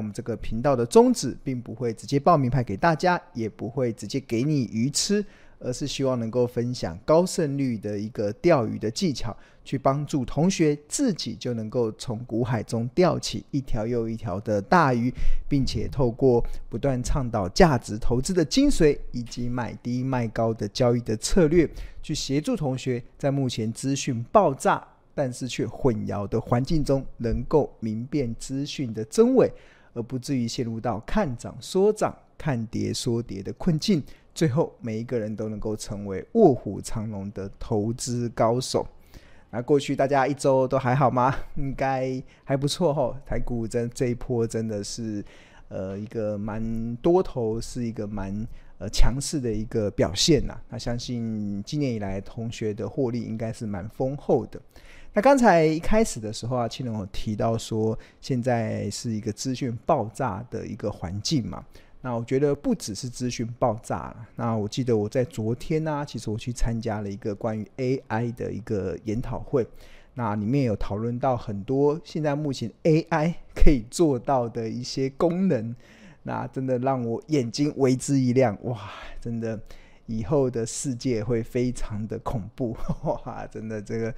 我们这个频道的宗旨，并不会直接报名牌给大家，也不会直接给你鱼吃。而是希望能够分享高胜率的一个钓鱼的技巧，去帮助同学自己就能够从股海中钓起一条又一条的大鱼，并且透过不断倡导价值投资的精髓，以及买低卖高的交易的策略，去协助同学在目前资讯爆炸但是却混淆的环境中，能够明辨资讯的真伪，而不至于陷入到看涨说涨、看跌说跌的困境。最后，每一个人都能够成为卧虎藏龙的投资高手。那过去大家一周都还好吗？应该还不错吼。台股真这一波真的是，呃，一个蛮多头，是一个蛮呃强势的一个表现呐。那相信今年以来同学的获利应该是蛮丰厚的。那刚才一开始的时候啊，庆龙有提到说，现在是一个资讯爆炸的一个环境嘛。那我觉得不只是资讯爆炸了。那我记得我在昨天呢、其实我去参加了一个关于 AI 的一个研讨会。那里面有讨论到很多现在目前 AI 可以做到的一些功能。那真的让我眼睛为之一亮，哇！真的以后的世界会非常的恐怖，哇！真的这个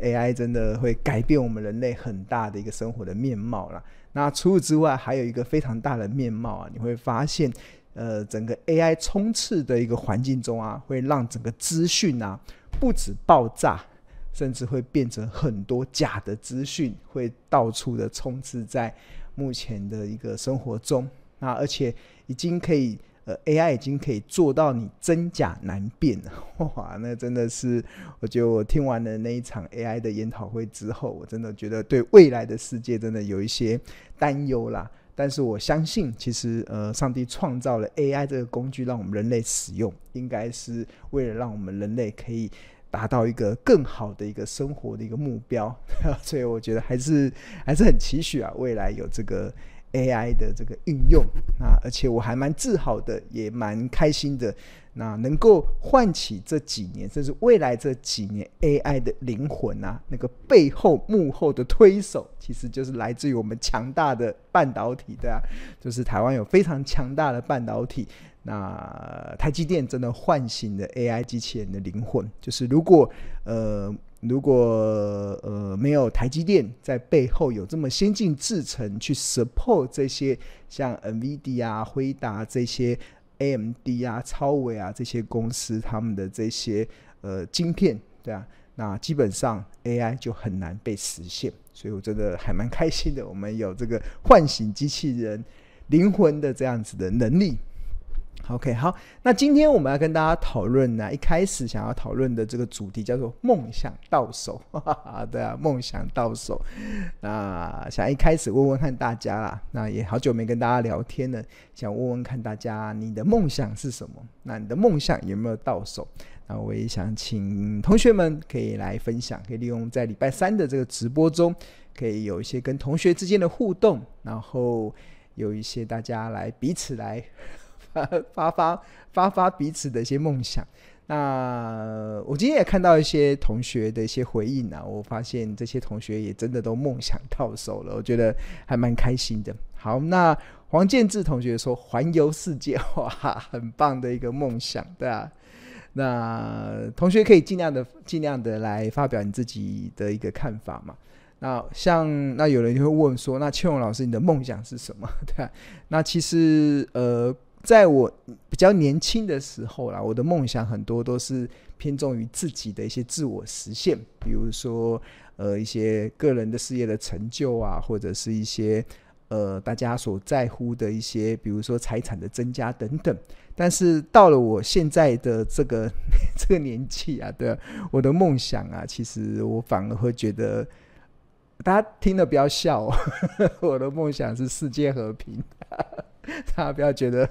AI 真的会改变我们人类很大的一个生活的面貌了。那除此之外，还有一个非常大的面貌啊，你会发现，呃，整个 AI 冲刺的一个环境中啊，会让整个资讯啊，不止爆炸，甚至会变成很多假的资讯，会到处的充斥在目前的一个生活中。那而且已经可以。呃，AI 已经可以做到你真假难辨了，哇！那真的是，我觉得我听完了那一场 AI 的研讨会之后，我真的觉得对未来的世界真的有一些担忧啦。但是我相信，其实呃，上帝创造了 AI 这个工具，让我们人类使用，应该是为了让我们人类可以达到一个更好的一个生活的一个目标。所以我觉得还是还是很期许啊，未来有这个。AI 的这个运用，那而且我还蛮自豪的，也蛮开心的。那能够唤起这几年，甚至未来这几年 AI 的灵魂啊，那个背后幕后的推手，其实就是来自于我们强大的半导体，对啊，就是台湾有非常强大的半导体。那台积电真的唤醒了 AI 机器人的灵魂，就是如果呃。如果呃没有台积电在背后有这么先进制程去 support 这些像 NVIDIA 啊、辉达这些 AMD 啊、超维啊这些公司他们的这些呃晶片，对啊，那基本上 AI 就很难被实现。所以我真的还蛮开心的，我们有这个唤醒机器人灵魂的这样子的能力。OK，好，那今天我们要跟大家讨论呢，一开始想要讨论的这个主题叫做梦想到手，哈 哈，对啊，梦想到手，那想一开始问问看大家啦，那也好久没跟大家聊天了，想问问看大家你的梦想是什么？那你的梦想有没有到手？那我也想请同学们可以来分享，可以利用在礼拜三的这个直播中，可以有一些跟同学之间的互动，然后有一些大家来彼此来。发发发发彼此的一些梦想。那我今天也看到一些同学的一些回应啊，我发现这些同学也真的都梦想到手了，我觉得还蛮开心的。好，那黄建志同学说环游世界，哇，很棒的一个梦想，对啊。那同学可以尽量的尽量的来发表你自己的一个看法嘛。那像那有人就会问说，那庆荣老师你的梦想是什么？对啊，那其实呃。在我比较年轻的时候啦，我的梦想很多都是偏重于自己的一些自我实现，比如说呃一些个人的事业的成就啊，或者是一些呃大家所在乎的一些，比如说财产的增加等等。但是到了我现在的这个 这个年纪啊，对，我的梦想啊，其实我反而会觉得，大家听了不要笑哦，我的梦想是世界和平。大家不要觉得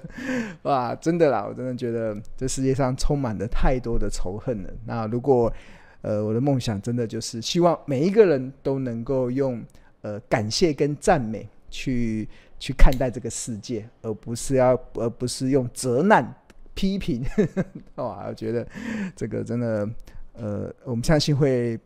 哇，真的啦！我真的觉得这世界上充满了太多的仇恨了。那如果呃，我的梦想真的就是希望每一个人都能够用呃感谢跟赞美去去看待这个世界，而不是要而不是用责难批评。哇，我觉得这个真的呃，我们相信会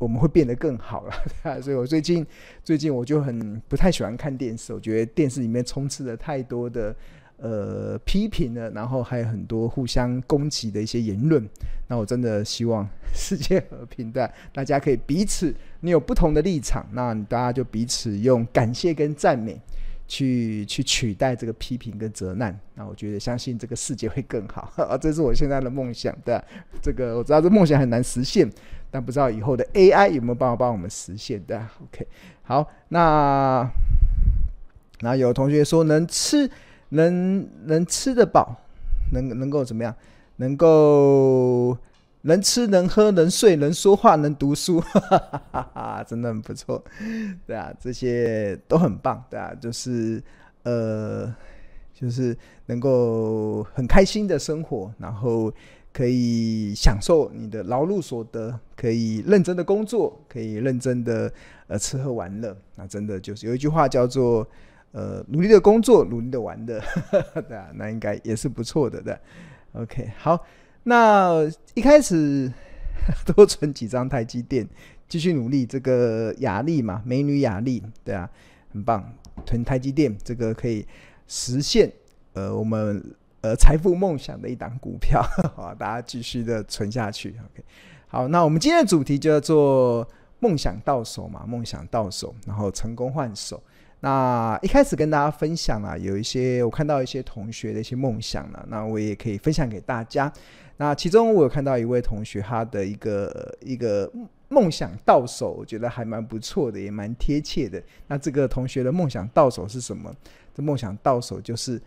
我们会变得更好了，所以我最近最近我就很不太喜欢看电视，我觉得电视里面充斥了太多的呃批评了，然后还有很多互相攻击的一些言论。那我真的希望 世界和平的，大家可以彼此，你有不同的立场，那大家就彼此用感谢跟赞美去去取代这个批评跟责难。那我觉得相信这个世界会更好，啊，这是我现在的梦想。对，这个我知道这梦想很难实现。但不知道以后的 AI 有没有办法帮我们实现的？OK，好，那那有同学说能吃能能吃得饱，能能够怎么样？能够能吃能喝能睡能说话能读书，哈哈哈哈，真的很不错，对啊，这些都很棒，对啊，就是呃，就是能够很开心的生活，然后。可以享受你的劳碌所得，可以认真的工作，可以认真的呃吃喝玩乐。那真的就是有一句话叫做呃努力的工作，努力的玩乐，对啊，那应该也是不错的，对。OK，好，那一开始 多存几张台积电，继续努力。这个雅丽嘛，美女雅丽，对啊，很棒，囤台积电，这个可以实现呃我们。呃，财富梦想的一档股票，好，大家继续的存下去。OK，好，那我们今天的主题就叫做梦想到手嘛，梦想到手，然后成功换手。那一开始跟大家分享啊，有一些我看到一些同学的一些梦想了，那我也可以分享给大家。那其中我有看到一位同学，他的一个一个梦想到手，我觉得还蛮不错的，也蛮贴切的。那这个同学的梦想到手是什么？这梦想到手就是。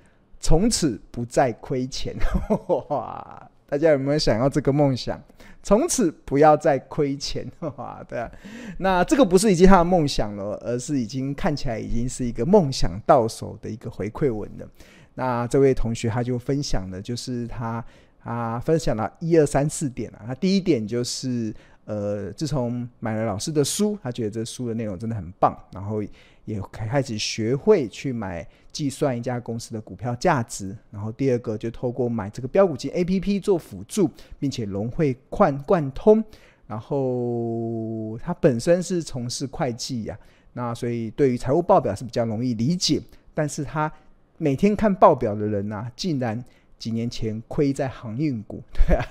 从此不再亏钱，哇！大家有没有想要这个梦想？从此不要再亏钱，哇！对，那这个不是已经他的梦想了，而是已经看起来已经是一个梦想到手的一个回馈文了。那这位同学他就分享了，就是他啊分享了一二三四点啊。他第一点就是，呃，自从买了老师的书，他觉得这书的内容真的很棒，然后。也开始学会去买计算一家公司的股票价值，然后第二个就透过买这个标股金 APP 做辅助，并且融会贯贯通。然后他本身是从事会计呀、那所以对于财务报表是比较容易理解。但是他每天看报表的人啊，竟然几年前亏在航运股，对啊，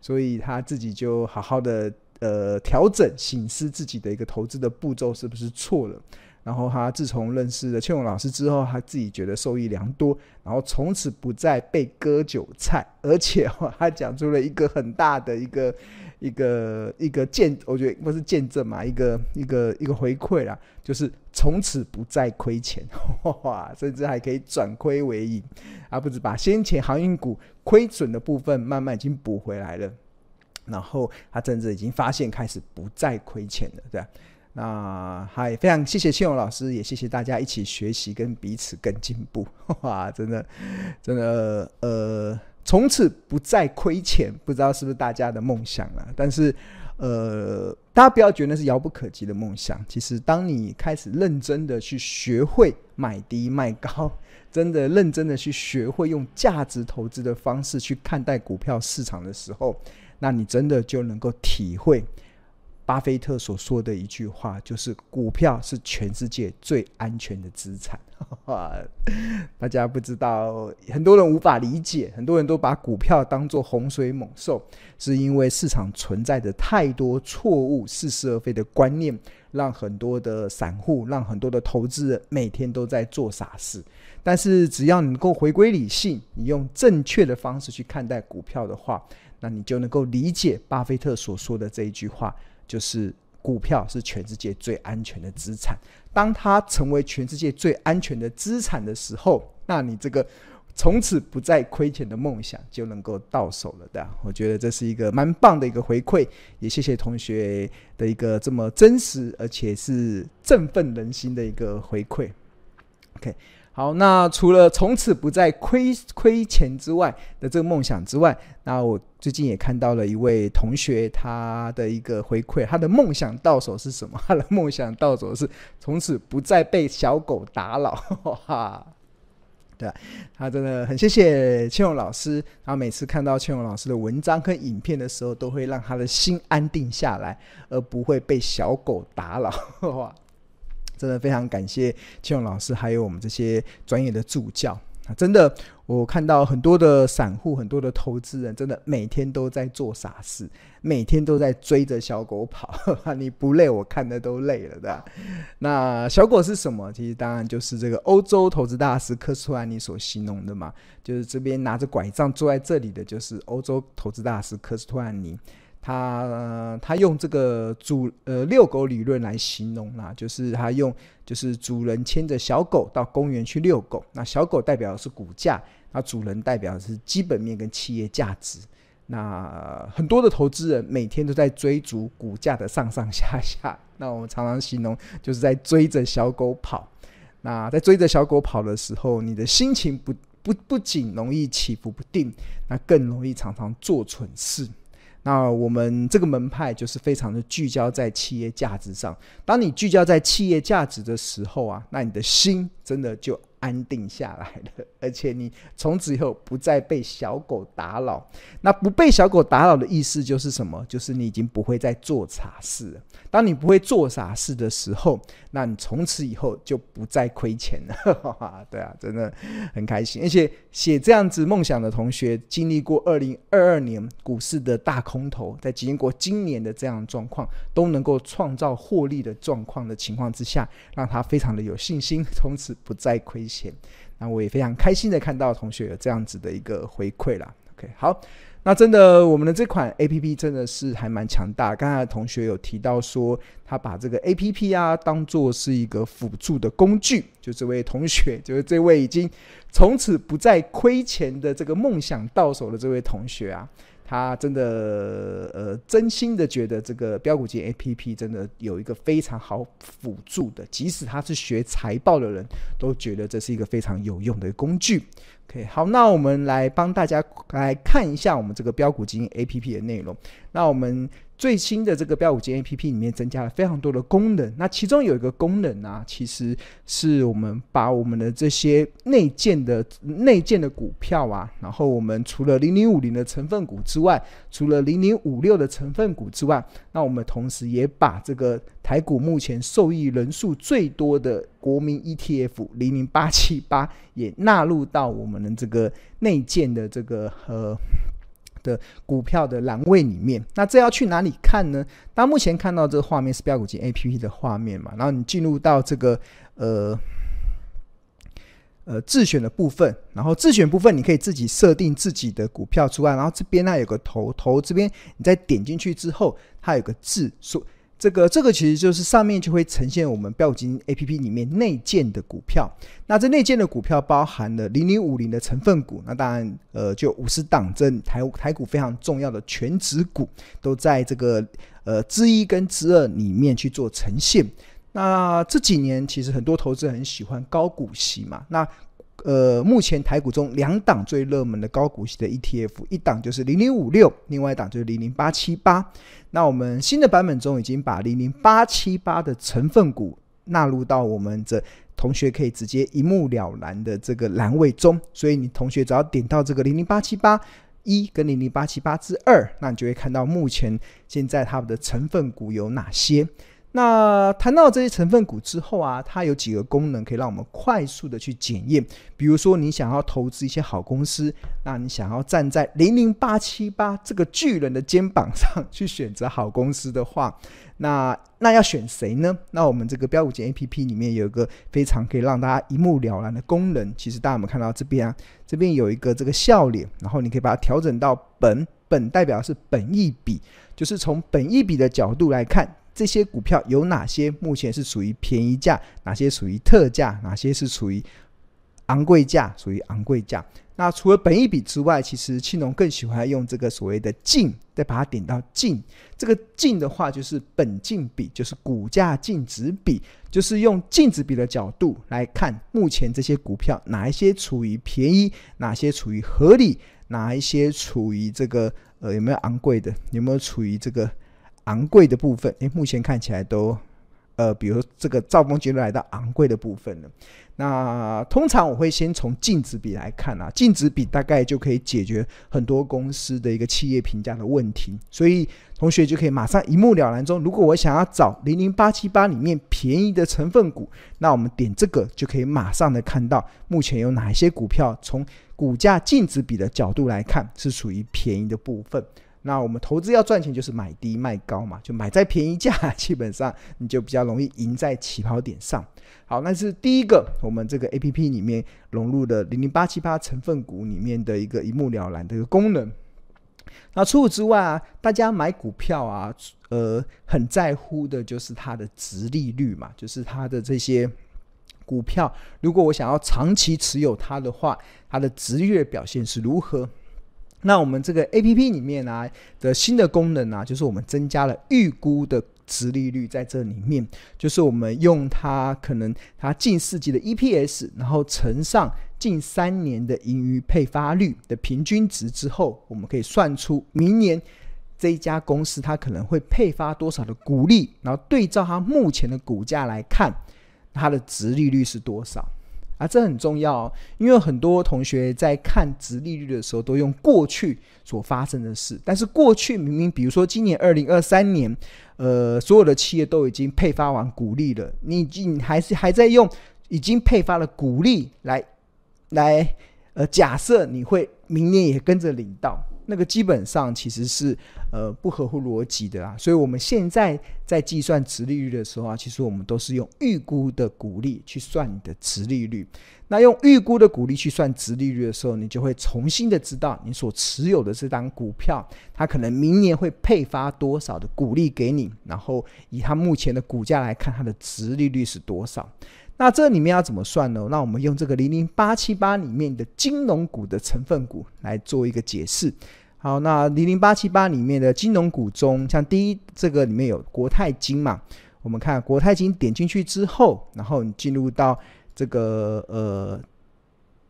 所以他自己就好好的呃调整、醒思自己的一个投资的步骤是不是错了。然后他自从认识了庆荣老师之后，他自己觉得受益良多，然后从此不再被割韭菜，而且他讲出了一个很大的一个一个一个见，我觉得不是见证嘛，一个一个一个回馈啦，就是从此不再亏钱，甚至还可以转亏为盈，而不止把先前航运股亏损的部分慢慢已经补回来了，然后他甚至已经发现开始不再亏钱了，对吧？那嗨非常谢谢庆荣老师，也谢谢大家一起学习跟彼此更进步，哇，真的，真的，呃，从此不再亏钱，不知道是不是大家的梦想了？但是，呃，大家不要觉得是遥不可及的梦想。其实，当你开始认真的去学会买低卖高，真的认真的去学会用价值投资的方式去看待股票市场的时候，那你真的就能够体会。巴菲特所说的一句话就是：“股票是全世界最安全的资产。”大家不知道，很多人无法理解，很多人都把股票当作洪水猛兽，是因为市场存在着太多错误、似是而非的观念，让很多的散户、让很多的投资人每天都在做傻事。但是，只要你能够回归理性，你用正确的方式去看待股票的话，那你就能够理解巴菲特所说的这一句话。就是股票是全世界最安全的资产。当它成为全世界最安全的资产的时候，那你这个从此不再亏钱的梦想就能够到手了的。我觉得这是一个蛮棒的一个回馈，也谢谢同学的一个这么真实而且是振奋人心的一个回馈。OK。好，那除了从此不再亏亏钱之外的这个梦想之外，那我最近也看到了一位同学他的一个回馈，他的梦想到手是什么？他的梦想到手是从此不再被小狗打扰。哈，对，他真的很谢谢庆荣老师，然后每次看到庆荣老师的文章跟影片的时候，都会让他的心安定下来，而不会被小狗打扰。真的非常感谢庆荣老师，还有我们这些专业的助教。啊，真的，我看到很多的散户，很多的投资人，真的每天都在做傻事，每天都在追着小狗跑。你不累，我看的都累了，的？那小狗是什么？其实当然就是这个欧洲投资大师科斯托兰尼所形容的嘛，就是这边拿着拐杖坐在这里的就是欧洲投资大师科斯托兰尼。他、他用这个主呃遛狗理论来形容啦，就是他用就是主人牵着小狗到公园去遛狗，那小狗代表的是股价，那主人代表的是基本面跟企业价值。那很多的投资人每天都在追逐股价的上上下下，那我们常常形容就是在追着小狗跑。那在追着小狗跑的时候，你的心情不不不仅容易起伏不定，那更容易常常做蠢事。那我们这个门派就是非常的聚焦在企业价值上。当你聚焦在企业价值的时候啊，那你的心真的就安定下来了，而且你从此以后不再被小狗打扰。那不被小狗打扰的意思就是什么？就是你已经不会再做傻事。当你不会做傻事的时候，那你从此以后就不再亏钱了。对啊，真的很开心。而且写这样子梦想的同学，经历过二零二二年股市的大空头，在经过今年的这样状况，都能够创造获利的状况的情况之下，让他非常的有信心，从此不再亏钱。那我也非常开心的看到同学有这样子的一个回馈啦。OK，好，那真的我们的这款 APP 真的是还蛮强大。刚才同学有提到说，他把这个 APP 啊当做是一个辅助的工具。就这位同学，就是这位已经从此不再亏钱的这个梦想到手的这位同学啊。他真的呃，真心的觉得这个标股金 APP 真的有一个非常好辅助的，即使他是学财报的人都觉得这是一个非常有用的工具。OK，好，那我们来帮大家来看一下我们这个标股金 APP 的内容。那我们。最新的这个标股金 APP 里面增加了非常多的功能，那其中有一个功能啊，其实是我们把我们的这些内建的内建的股票啊，然后我们除了零零五零的成分股之外，除了零零五六的成分股之外，那我们同时也把这个台股目前受益人数最多的国民 ETF 零零八七八也纳入到我们的这个内建的这个呃。的股票的栏位里面，那这要去哪里看呢？那目前看到这个画面是标股金 APP 的画面嘛，然后你进入到这个呃呃自选的部分，然后自选部分你可以自己设定自己的股票出来，然后这边呢有个头头这边，你再点进去之后，它有个字说。这个这个其实就是上面就会呈现我们飙股金 APP 里面内建的股票。那这内建的股票包含了零零五零的成分股，那当然呃就五十档这台台股非常重要的全值股都在这个呃之一跟之二里面去做呈现。那这几年其实很多投资人很喜欢高股息嘛，那。呃，目前台股中两档最热门的高股息的 ETF，一档就是零零五六，另外一档就是零零八七八。那我们新的版本中已经把零零八七八的成分股纳入到我们这同学可以直接一目了然的这个栏位中，所以你同学只要点到这个零零八七八一跟零零八七八之二，那你就会看到目前现在它们的成分股有哪些。那谈到这些成分股之后啊，它有几个功能可以让我们快速的去检验。比如说，你想要投资一些好公司，那你想要站在零零八七八这个巨人的肩膀上去选择好公司的话，那那要选谁呢？那我们这个标股简 APP 里面有一个非常可以让大家一目了然的功能。其实大家有没有看到这边啊？这边有一个这个笑脸，然后你可以把它调整到本，本代表是本益比，就是从本益比的角度来看。这些股票有哪些目前是属于便宜价？哪些属于特价？哪些是属于昂贵价？属于昂贵价。那除了本一比之外，其实青龙更喜欢用这个所谓的净，再把它点到净。这个净的话，就是本净比，就是股价净值比，就是用净值比的角度来看，目前这些股票哪一些处于便宜，哪些处于合理，哪一些处于这个呃有没有昂贵的，有没有处于这个。昂贵的部分，诶，目前看起来都呃，比如这个兆丰金鑫来到昂贵的部分了。那通常我会先从净值比来看啊，净值比大概就可以解决很多公司的一个企业评价的问题，所以同学就可以马上一目了然中。如果我想要找零零八七八里面便宜的成分股，那我们点这个就可以马上的看到目前有哪些股票，从股价净值比的角度来看是属于便宜的部分。那我们投资要赚钱，就是买低卖高嘛，就买在便宜价，基本上你就比较容易赢在起跑点上。好，那是第一个，我们这个 APP 里面融入的零零八七八成分股里面的一个一目了然的一个功能。那除此之外啊，大家买股票啊，呃，很在乎的就是它的殖利率嘛，就是它的这些股票，如果我想要长期持有它的话，它的值月表现是如何？那我们这个 APP 里面啊的新的功能啊，就是我们增加了预估的值利率在这里面，就是我们用它可能它近四季的 EPS，然后乘上近三年的盈余配发率的平均值之后，我们可以算出明年这一家公司它可能会配发多少的股利，然后对照它目前的股价来看，它的值利率是多少。啊，这很重要哦，因为很多同学在看值利率的时候，都用过去所发生的事。但是过去明明，比如说今年二零二三年，呃，所有的企业都已经配发完股利了，你已经还是还在用已经配发了股利来来呃，假设你会明年也跟着领到。那个基本上其实是呃不合乎逻辑的啊，所以我们现在在计算值利率的时候啊，其实我们都是用预估的股利去算你的值利率。那用预估的股利去算值利率的时候，你就会重新的知道你所持有的这档股票，它可能明年会配发多少的股利给你，然后以它目前的股价来看，它的值利率是多少。那这里面要怎么算呢？那我们用这个零零八七八里面的金融股的成分股来做一个解释。好，那零零八七八里面的金融股中，像第一这个里面有国泰金嘛？我们看国泰金点进去之后，然后你进入到这个呃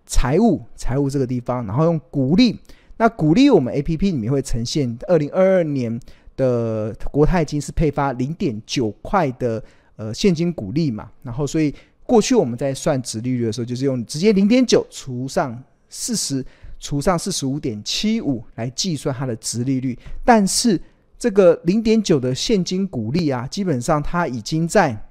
财务财务这个地方，然后用股利。那股利我们 APP 里面会呈现二零二二年的国泰金是配发零点九块的呃现金股利嘛？然后所以过去我们在算值利率的时候，就是用直接零点九除上四十。除上四十五点七五来计算它的值利率，但是这个零点九的现金股利啊，基本上它已经在，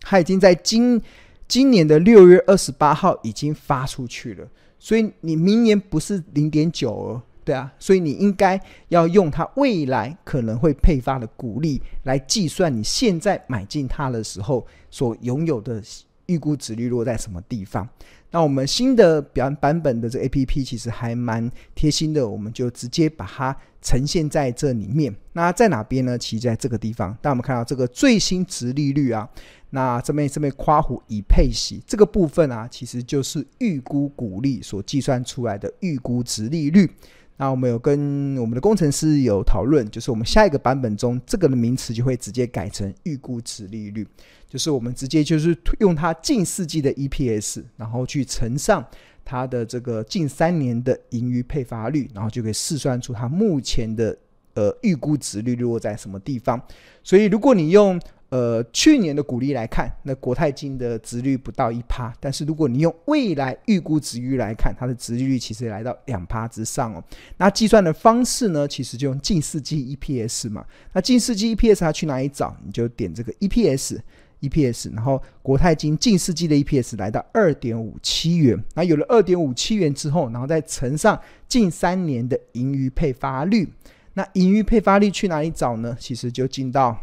它已经在今今年的六月二十八号已经发出去了，所以你明年不是零点九哦，对啊，所以你应该要用它未来可能会配发的股利来计算你现在买进它的时候所拥有的预估值率落在什么地方。那我们新的表版本的这 APP 其实还蛮贴心的，我们就直接把它呈现在这里面。那在哪边呢？其实在这个地方。当我们看到这个最新值利率啊，那这边这边夸弧已配息这个部分啊，其实就是预估股利所计算出来的预估值利率。那我们有跟我们的工程师有讨论，就是我们下一个版本中这个的名词就会直接改成预估值利率。就是我们直接就是用它近四季的 EPS，然后去乘上它的这个近三年的盈余配发率，然后就可以试算出它目前的呃预估值利率落在什么地方。所以如果你用呃去年的股利来看，那国泰金的殖率不到一趴，但是如果你用未来预估殖率来看，它的殖利率其实来到两趴之上哦。那计算的方式呢，其实就用近四季 EPS 嘛。那近四季 EPS 它去哪里找？你就点这个 EPS。EPS，然后国泰金近四季的 EPS 来到二点五七元，那有了二点五七元之后，然后再乘上近三年的盈余配发率，那盈余配发率去哪里找呢？其实就进到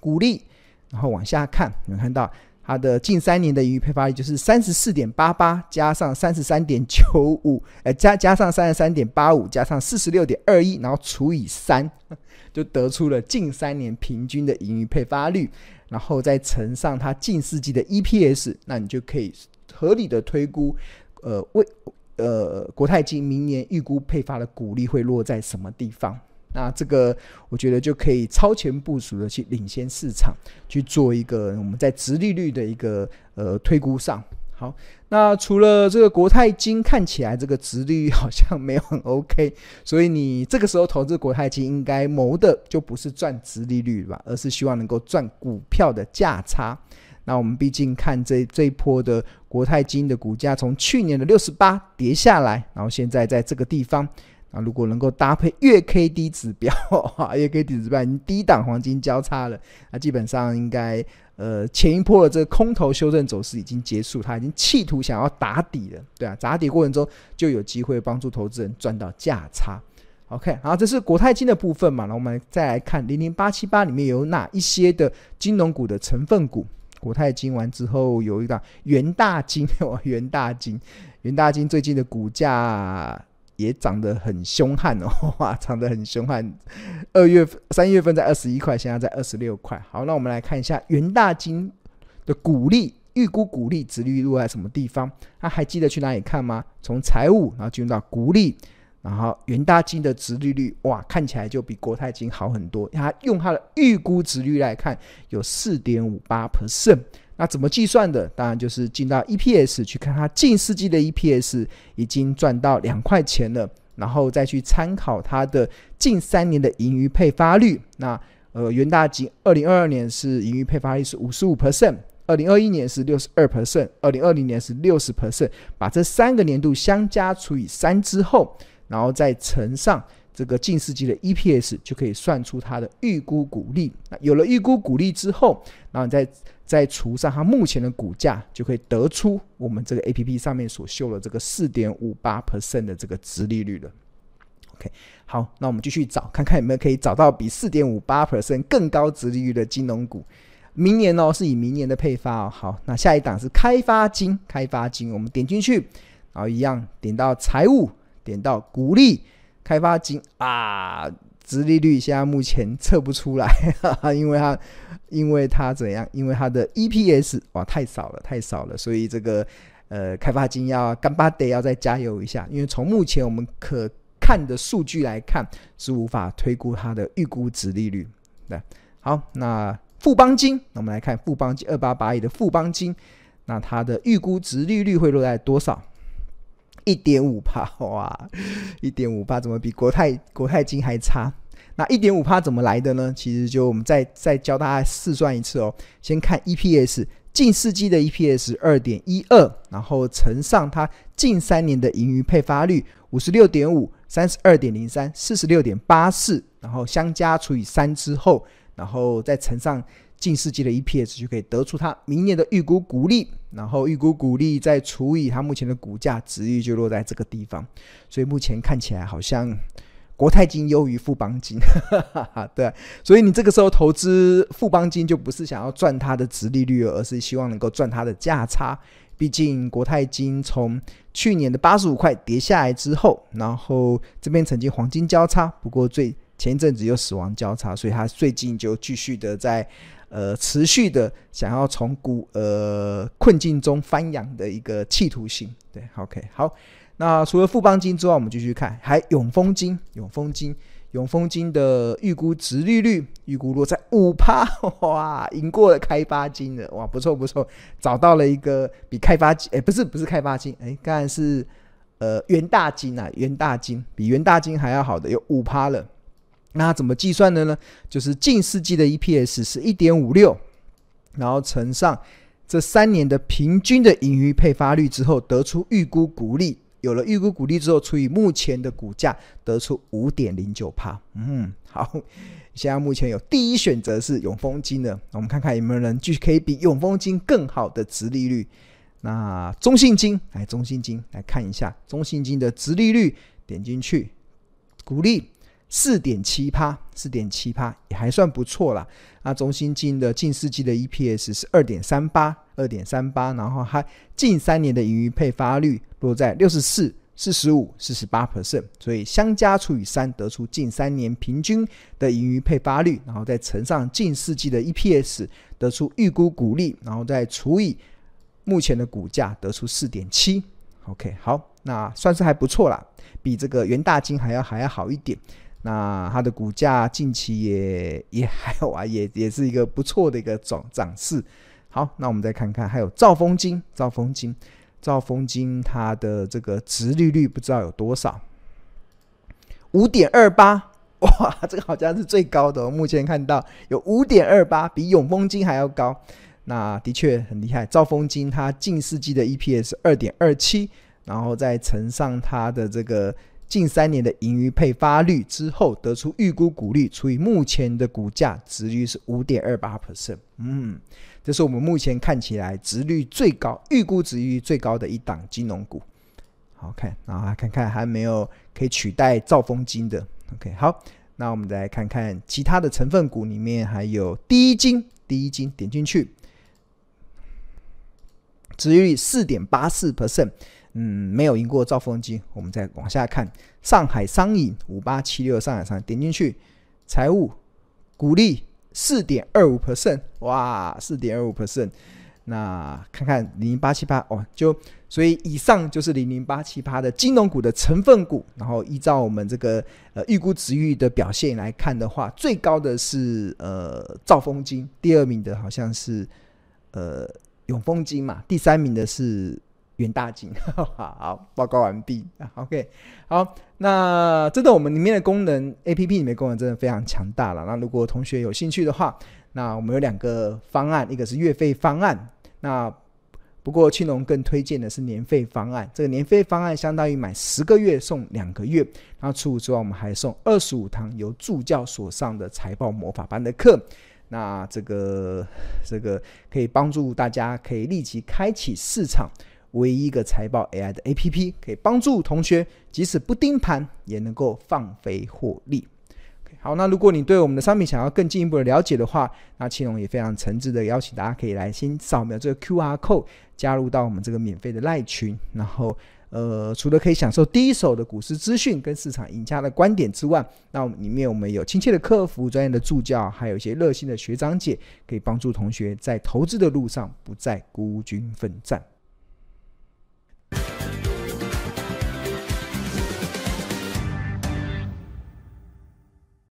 股利，然后往下看，你们看到它的近三年的盈余配发率就是三十四点八八加上三十三点九五，呃，加加上三十三点八五加上四十六点二一，然后除以三，就得出了近三年平均的盈余配发率。然后再乘上它近四季的 EPS，那你就可以合理的推估，呃，为呃国泰金明年预估配发的股利会落在什么地方？那这个我觉得就可以超前部署的去领先市场，去做一个我们在殖利率的一个呃推估上。好，那除了这个国泰金看起来这个殖利率好像没有很 OK，所以你这个时候投资国泰金应该谋的就不是赚殖利率吧，而是希望能够赚股票的价差。那我们毕竟看这这一波的国泰金的股价从去年的六十八跌下来，然后现在在这个地方。啊，如果能够搭配月 K D 指标，月 K D 指标已经低档黄金交叉了，那基本上应该，呃，前一波的这个空头修正走势已经结束，它已经企图想要打底了，对啊，打底过程中就有机会帮助投资人赚到价差。OK，好，这是国泰金的部分嘛，那我们再来看零零八七八里面有哪一些的金融股的成分股？国泰金完之后有一档元大金，元大金，元大金最近的股价。也涨得很凶悍哦，哇，涨得很凶悍。二月份、三月份在二十一块，现在在二十六块。好，那我们来看一下元大金的股利预估股利殖利率落在什么地方？那、啊、还记得去哪里看吗？从财务，然后进入到股利，然后元大金的殖利率，哇，看起来就比国泰金好很多。它用它的预估殖利率来看，有四点五八 percent。那怎么计算的？当然就是进到 EPS 去看它近世纪的 EPS 已经赚到两块钱了，然后再去参考它的近三年的盈余配发率。那呃，元大金二零二二年是盈余配发率是五十五 percent，二零二一年是六十二 percent，二零二零年是六十 percent。把这三个年度相加除以三之后，然后再乘上。这个近世纪的 EPS 就可以算出它的预估股利。那有了预估股利之后，然后再再除上它目前的股价，就可以得出我们这个 APP 上面所秀的这个四点五八 percent 的这个值利率了。OK，好，那我们继续找，看看有没有可以找到比四点五八 percent 更高值利率的金融股。明年哦，是以明年的配发哦。好，那下一档是开发金，开发金，我们点进去，然后一样点到财务，点到股利。开发金啊，殖利率现在目前测不出来，哈哈，因为它，因为它怎样？因为它的 EPS 哇太少了，太少了，所以这个呃开发金要干巴得要再加油一下，因为从目前我们可看的数据来看，是无法推估它的预估殖利率。对，好，那富邦金，那我们来看富邦金二八八一的富邦金，那它的预估值利率会落在多少？一点五帕哇，一点五帕怎么比国泰国泰金还差？那一点五帕怎么来的呢？其实就我们再再教大家试算一次哦。先看 EPS，近四季的 EPS 二点一二，然后乘上它近三年的盈余配发率五十六点五、三十二点零三、四十六点八四，然后相加除以三之后，然后再乘上。近世纪的 EPS 就可以得出它明年的预估股利，然后预估股利再除以它目前的股价，殖利率就落在这个地方。所以目前看起来好像国泰金优于富邦金，对。所以你这个时候投资富邦金就不是想要赚它的值利率，而是希望能够赚它的价差。毕竟国泰金从去年的八十五块跌下来之后，然后这边曾经黄金交叉，不过最前一阵子又死亡交叉，所以它最近就继续的在。呃，持续的想要从股呃困境中翻扬的一个企图心，对，OK，好。那除了富邦金之外，我们继续看，还永丰金，永丰金，永丰金的预估殖利率预估落在五趴，哇，赢过了开发金了，哇，不错不错，找到了一个比开发金，哎，不是不是开发金，哎，刚才是呃元大金啊，元大金比元大金还要好的，有五趴了。那怎么计算的呢？就是近世纪的 EPS 是一点五六，然后乘上这三年的平均的盈余配发率之后，得出预估股利。有了预估股利之后，除以目前的股价，得出五点零九趴。嗯，好，现在目前有第一选择是永丰金的，我们看看有没有人继续可以比永丰金更好的值利率。那中信金，来中信金来看一下中信金的值利率，点进去，股利。四点七趴，四点七趴也还算不错啦。那中信金的近四季的 EPS 是二点三八，二点三八，然后它近三年的盈余配发率落在六十四、四十五、四十八 percent，所以相加除以三，得出近三年平均的盈余配发率，然后再乘上近四季的 EPS，得出预估股利，然后再除以目前的股价，得出四点七。OK，好，那算是还不错啦，比这个元大金还要还要好一点。那它的股价近期也也还有啊，也也是一个不错的一个涨涨势。好，那我们再看看，还有兆丰金，兆丰金，兆丰金，它的这个殖利率不知道有多少？五点二八，哇，这个好像是最高的。我目前看到有五点二八，比永丰金还要高。那的确很厉害。兆丰金它近四季的 EPS 二点二七，然后再乘上它的这个。近三年的盈余配发率之后，得出预估股利除以目前的股价，值率是五点二八 percent。嗯，这是我们目前看起来值率最高、预估值率最高的一档金融股。好看，然后看看还没有可以取代兆丰金的。OK，好，那我们再来看看其他的成分股里面还有第一金，第一金点进去，值率四点八四 percent。嗯，没有赢过兆丰金。我们再往下看，上海商银五八七六，上海商点进去，财务股利四点二五 percent，哇，四点二五 percent。那看看零零八七八哦，就所以以上就是零零八七八的金融股的成分股。然后依照我们这个呃预估值域的表现来看的话，最高的是呃兆丰金，第二名的好像是呃永丰金嘛，第三名的是。元大金，好，报告完毕。OK，好，那真的我们里面的功能，APP 里面功能真的非常强大了。那如果同学有兴趣的话，那我们有两个方案，一个是月费方案。那不过青龙更推荐的是年费方案。这个年费方案相当于买十个月送两个月。然后除此之外，我们还送二十五堂由助教所上的财报魔法班的课。那这个这个可以帮助大家可以立即开启市场。唯一一个财报 AI 的 APP，可以帮助同学即使不盯盘也能够放飞获利。好，那如果你对我们的商品想要更进一步的了解的话，那青龙也非常诚挚的邀请大家可以来先扫描这个 QR code，加入到我们这个免费的赖群。然后，呃，除了可以享受第一手的股市资讯跟市场赢家的观点之外，那里面我们有亲切的客服、专业的助教，还有一些热心的学长姐，可以帮助同学在投资的路上不再孤军奋战。